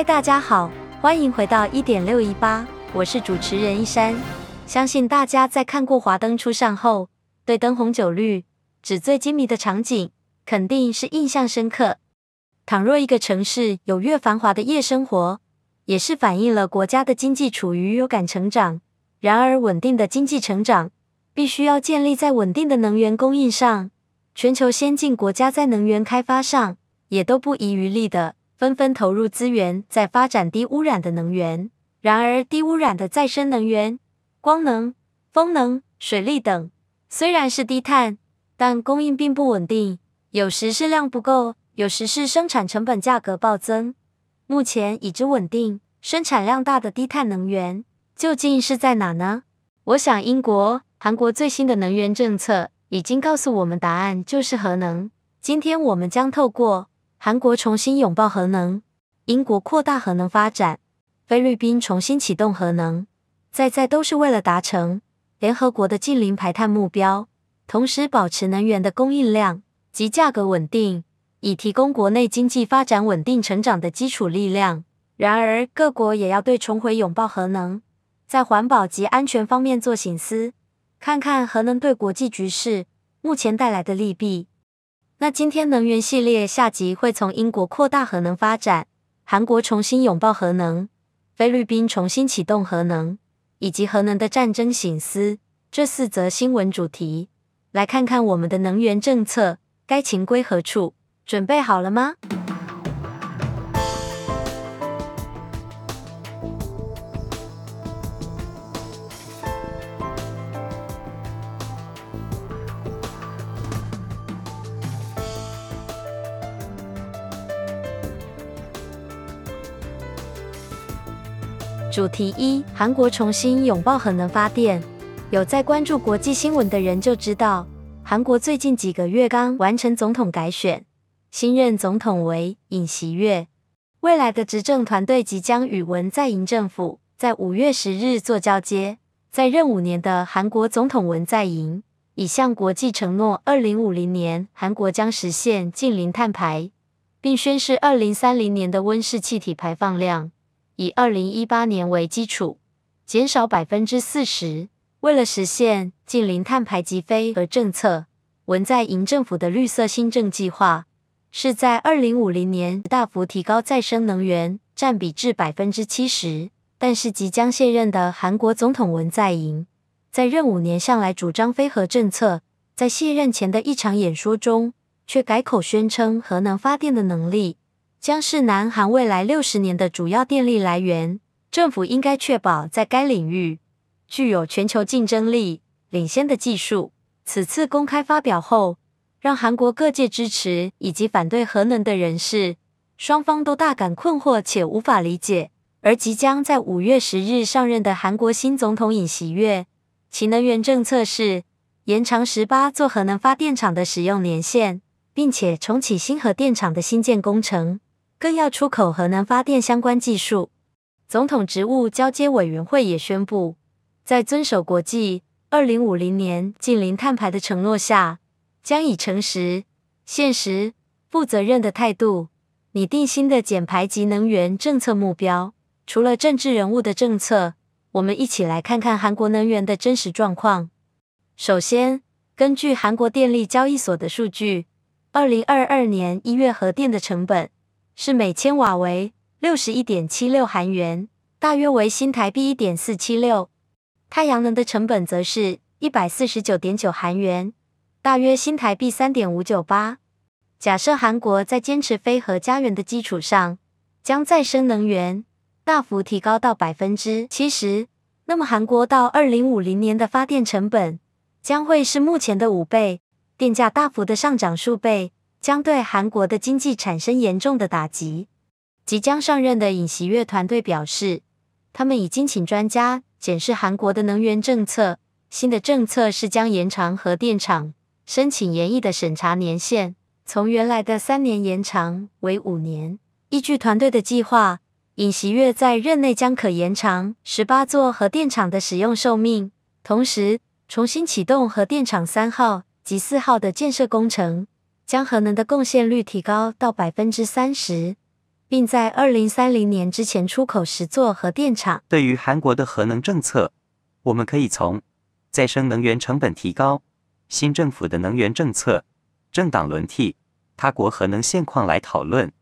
嗨，大家好，欢迎回到一点六一八，我是主持人一山。相信大家在看过华灯初上后，对灯红酒绿、纸醉金迷的场景，肯定是印象深刻。倘若一个城市有越繁华的夜生活，也是反映了国家的经济处于有感成长。然而，稳定的经济成长必须要建立在稳定的能源供应上。全球先进国家在能源开发上也都不遗余力的。纷纷投入资源在发展低污染的能源。然而，低污染的再生能源，光能、风能、水力等，虽然是低碳，但供应并不稳定，有时是量不够，有时是生产成本价格暴增。目前已知稳定、生产量大的低碳能源，究竟是在哪呢？我想，英国、韩国最新的能源政策已经告诉我们答案，就是核能。今天我们将透过韩国重新拥抱核能，英国扩大核能发展，菲律宾重新启动核能，在在都是为了达成联合国的净零排碳目标，同时保持能源的供应量及价格稳定，以提供国内经济发展稳定成长的基础力量。然而，各国也要对重回拥抱核能，在环保及安全方面做省思，看看核能对国际局势目前带来的利弊。那今天能源系列下集会从英国扩大核能发展、韩国重新拥抱核能、菲律宾重新启动核能，以及核能的战争醒思这四则新闻主题，来看看我们的能源政策该情归何处？准备好了吗？主题一：韩国重新拥抱核能发电。有在关注国际新闻的人就知道，韩国最近几个月刚完成总统改选，新任总统为尹锡悦。未来的执政团队即将与文在寅政府在五月十日做交接。在任五年的韩国总统文在寅已向国际承诺，二零五零年韩国将实现净零碳排，并宣示二零三零年的温室气体排放量。以二零一八年为基础，减少百分之四十。为了实现近零碳排及非核政策，文在寅政府的绿色新政计划是在二零五零年大幅提高再生能源占比至百分之七十。但是即将卸任的韩国总统文在寅，在任五年向来主张非核政策，在卸任前的一场演说中，却改口宣称核能发电的能力。将是南韩未来六十年的主要电力来源，政府应该确保在该领域具有全球竞争力、领先的技术。此次公开发表后，让韩国各界支持以及反对核能的人士双方都大感困惑且无法理解。而即将在五月十日上任的韩国新总统尹锡悦，其能源政策是延长十八座核能发电厂的使用年限，并且重启新核电厂的新建工程。更要出口核能发电相关技术。总统职务交接委员会也宣布，在遵守国际二零五零年净零碳排的承诺下，将以诚实、现实、负责任的态度拟定新的减排及能源政策目标。除了政治人物的政策，我们一起来看看韩国能源的真实状况。首先，根据韩国电力交易所的数据，二零二二年一月核电的成本。是每千瓦为六十一点七六韩元，大约为新台币一点四七六。太阳能的成本则是一百四十九点九韩元，大约新台币三点五九八。假设韩国在坚持非核家园的基础上，将再生能源大幅提高到百分之七十，那么韩国到二零五零年的发电成本将会是目前的五倍，电价大幅的上涨数倍。将对韩国的经济产生严重的打击。即将上任的尹锡悦团队表示，他们已经请专家检视韩国的能源政策。新的政策是将延长核电厂申请延役的审查年限，从原来的三年延长为五年。依据团队的计划，尹锡悦在任内将可延长十八座核电厂的使用寿命，同时重新启动核电厂三号及四号的建设工程。将核能的贡献率提高到百分之三十，并在二零三零年之前出口十座核电厂。对于韩国的核能政策，我们可以从再生能源成本提高、新政府的能源政策、政党轮替、他国核能现况来讨论。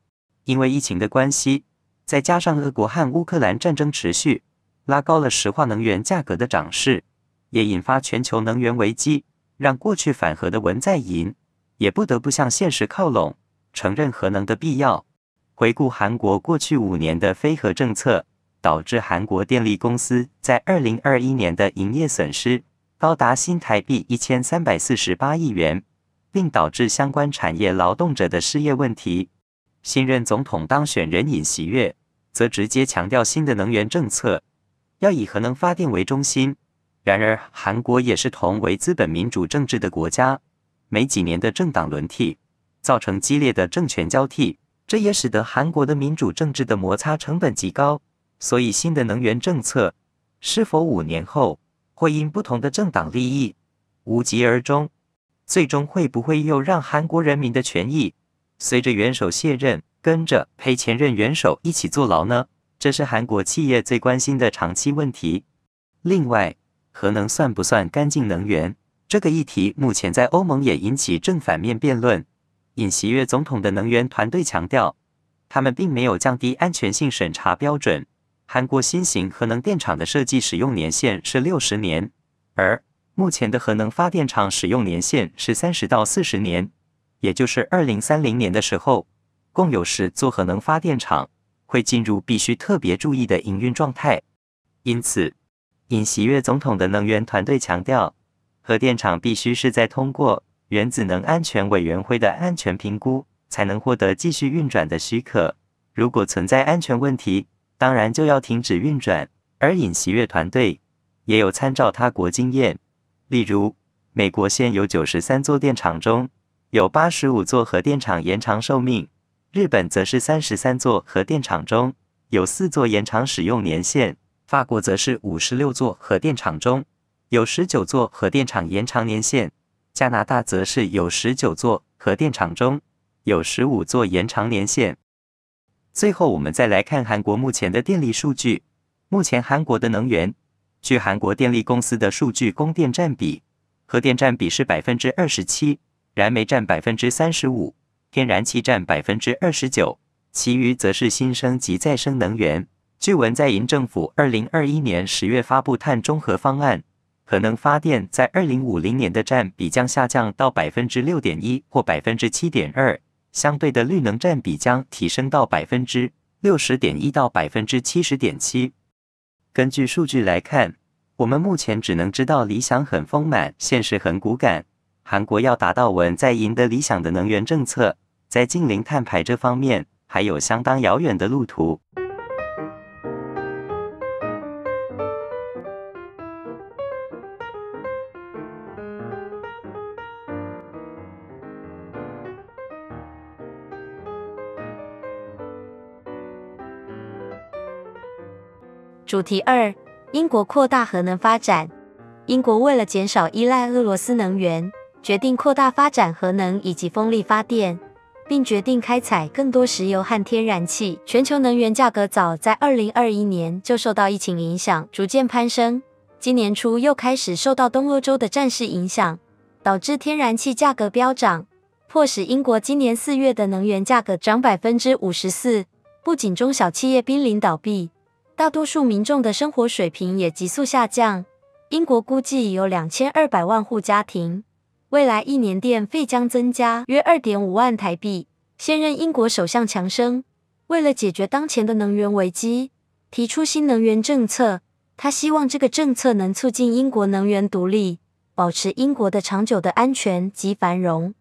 因为疫情的关系，再加上俄国和乌克兰战争持续，拉高了石化能源价格的涨势，也引发全球能源危机，让过去反核的文在寅也不得不向现实靠拢，承认核能的必要。回顾韩国过去五年的非核政策，导致韩国电力公司在二零二一年的营业损失高达新台币一千三百四十八亿元，并导致相关产业劳动者的失业问题。新任总统当选人尹锡悦则直接强调新的能源政策要以核能发电为中心。然而，韩国也是同为资本民主政治的国家，每几年的政党轮替造成激烈的政权交替，这也使得韩国的民主政治的摩擦成本极高。所以，新的能源政策是否五年后会因不同的政党利益无疾而终，最终会不会又让韩国人民的权益随着元首卸任，跟着陪前任元首一起坐牢呢？这是韩国企业最关心的长期问题。另外，核能算不算干净能源？这个议题目前在欧盟也引起正反面辩论。尹锡悦总统的能源团队强调，他们并没有降低安全性审查标准。韩国新型核能电厂的设计使用年限是六十年，而目前的核能发电厂使用年限是三十到四十年，也就是二零三零年的时候，共有十座核能发电厂会进入必须特别注意的营运状态。因此，尹锡悦总统的能源团队强调，核电厂必须是在通过原子能安全委员会的安全评估，才能获得继续运转的许可。如果存在安全问题，当然就要停止运转，而尹锡悦团队也有参照他国经验，例如美国现有九十三座电厂中有八十五座核电厂延长寿命，日本则是三十三座核电厂中有四座延长使用年限，法国则是五十六座核电厂中有十九座核电厂延长年限，加拿大则是有十九座核电厂中有十五座延长年限。最后，我们再来看韩国目前的电力数据。目前，韩国的能源，据韩国电力公司的数据，供电占比，核电占比是百分之二十七，燃煤占百分之三十五，天然气占百分之二十九，其余则是新生及再生能源。据文在寅政府二零二一年十月发布碳中和方案，可能发电在二零五零年的占比将下降到百分之六点一或百分之七点二。相对的绿能占比将提升到百分之六十点一到百分之七十点七。根据数据来看，我们目前只能知道理想很丰满，现实很骨感。韩国要达到文在寅的理想的能源政策，在近零碳排这方面还有相当遥远的路途。主题二：英国扩大核能发展。英国为了减少依赖俄罗斯能源，决定扩大发展核能以及风力发电，并决定开采更多石油和天然气。全球能源价格早在2021年就受到疫情影响，逐渐攀升。今年初又开始受到东欧洲的战事影响，导致天然气价格飙涨，迫使英国今年四月的能源价格涨百分之五十四。不仅中小企业濒临倒闭。大多数民众的生活水平也急速下降。英国估计有两千二百万户家庭，未来一年电费将增加约二点五万台币。现任英国首相强生为了解决当前的能源危机，提出新能源政策。他希望这个政策能促进英国能源独立，保持英国的长久的安全及繁荣。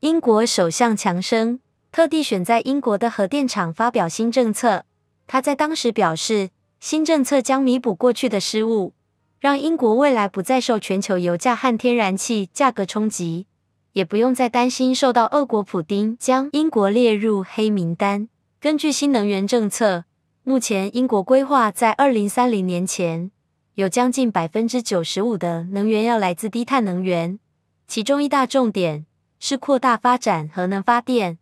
英国首相强生特地选在英国的核电厂发表新政策。他在当时表示，新政策将弥补过去的失误，让英国未来不再受全球油价和天然气价格冲击，也不用再担心受到俄国普丁将英国列入黑名单。根据新能源政策，目前英国规划在二零三零年前，有将近百分之九十五的能源要来自低碳能源，其中一大重点是扩大发展核能发电。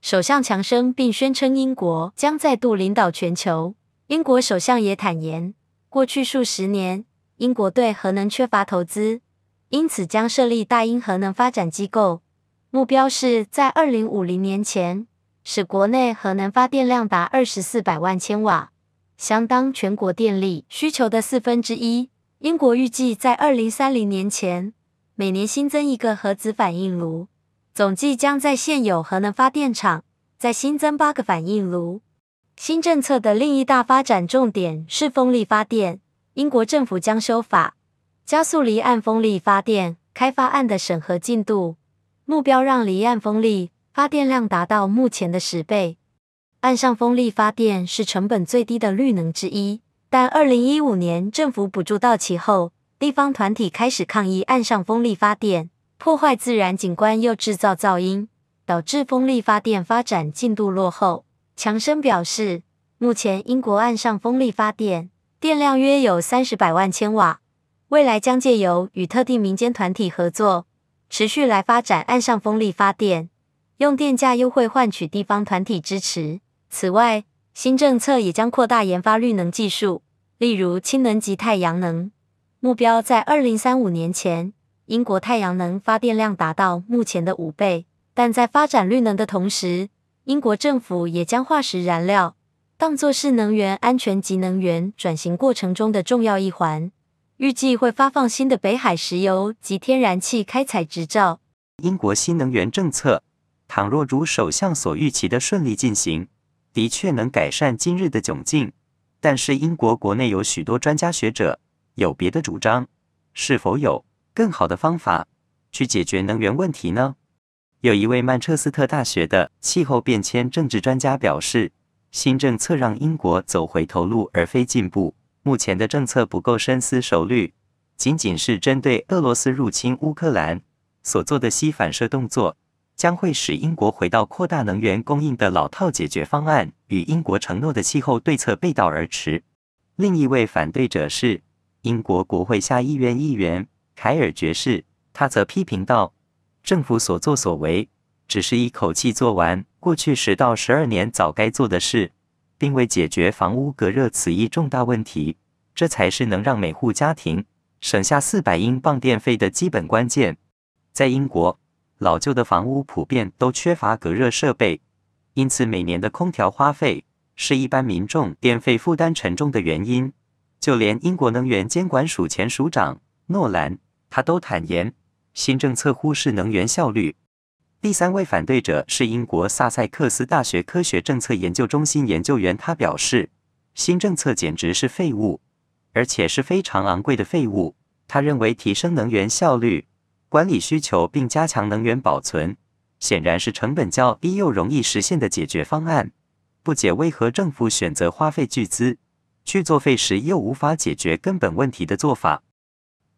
首相强生并宣称英国将再度领导全球。英国首相也坦言，过去数十年，英国对核能缺乏投资，因此将设立大英核能发展机构，目标是在二零五零年前，使国内核能发电量达二十四百万千瓦，相当全国电力需求的四分之一。英国预计在二零三零年前，每年新增一个核子反应炉，总计将在现有核能发电厂再新增八个反应炉。新政策的另一大发展重点是风力发电。英国政府将修法，加速离岸风力发电开发案的审核进度，目标让离岸风力发电量达到目前的十倍。岸上风力发电是成本最低的绿能之一，但二零一五年政府补助到期后，地方团体开始抗议岸上风力发电破坏自然景观又制造噪音，导致风力发电发展进度落后。强生表示，目前英国岸上风力发电电量约有三十百万千瓦，未来将借由与特定民间团体合作，持续来发展岸上风力发电，用电价优惠换取地方团体支持。此外，新政策也将扩大研发绿能技术，例如氢能及太阳能，目标在二零三五年前，英国太阳能发电量达到目前的五倍。但在发展绿能的同时，英国政府也将化石燃料当作是能源安全及能源转型过程中的重要一环，预计会发放新的北海石油及天然气开采执照。英国新能源政策，倘若如首相所预期的顺利进行，的确能改善今日的窘境。但是英国国内有许多专家学者有别的主张，是否有更好的方法去解决能源问题呢？有一位曼彻斯特大学的气候变迁政治专家表示，新政策让英国走回头路而非进步。目前的政策不够深思熟虑，仅仅是针对俄罗斯入侵乌克兰所做的膝反射动作，将会使英国回到扩大能源供应的老套解决方案，与英国承诺的气候对策背道而驰。另一位反对者是英国国会下议院议员凯尔爵士，他则批评道。政府所作所为，只是一口气做完过去十到十二年早该做的事，并未解决房屋隔热此一重大问题。这才是能让每户家庭省下四百英镑电费的基本关键。在英国，老旧的房屋普遍都缺乏隔热设备，因此每年的空调花费是一般民众电费负担沉重的原因。就连英国能源监管署前署长诺兰，他都坦言。新政策忽视能源效率。第三位反对者是英国萨塞克斯大学科学政策研究中心研究员，他表示，新政策简直是废物，而且是非常昂贵的废物。他认为提升能源效率、管理需求并加强能源保存，显然是成本较低又容易实现的解决方案。不解为何政府选择花费巨资去做费时又无法解决根本问题的做法。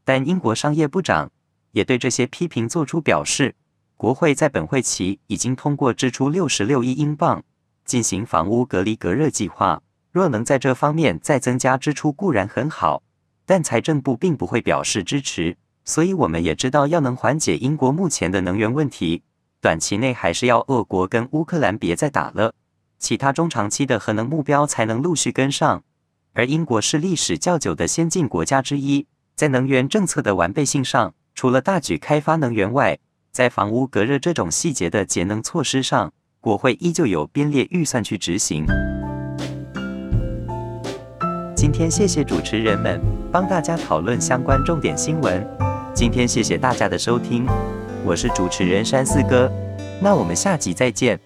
但英国商业部长。也对这些批评作出表示。国会在本会期已经通过支出六十六亿英镑进行房屋隔离隔热计划。若能在这方面再增加支出固然很好，但财政部并不会表示支持。所以我们也知道，要能缓解英国目前的能源问题，短期内还是要俄国跟乌克兰别再打了，其他中长期的核能目标才能陆续跟上。而英国是历史较久的先进国家之一，在能源政策的完备性上。除了大举开发能源外，在房屋隔热这种细节的节能措施上，国会依旧有编列预算去执行。今天谢谢主持人们帮大家讨论相关重点新闻。今天谢谢大家的收听，我是主持人山四哥，那我们下集再见。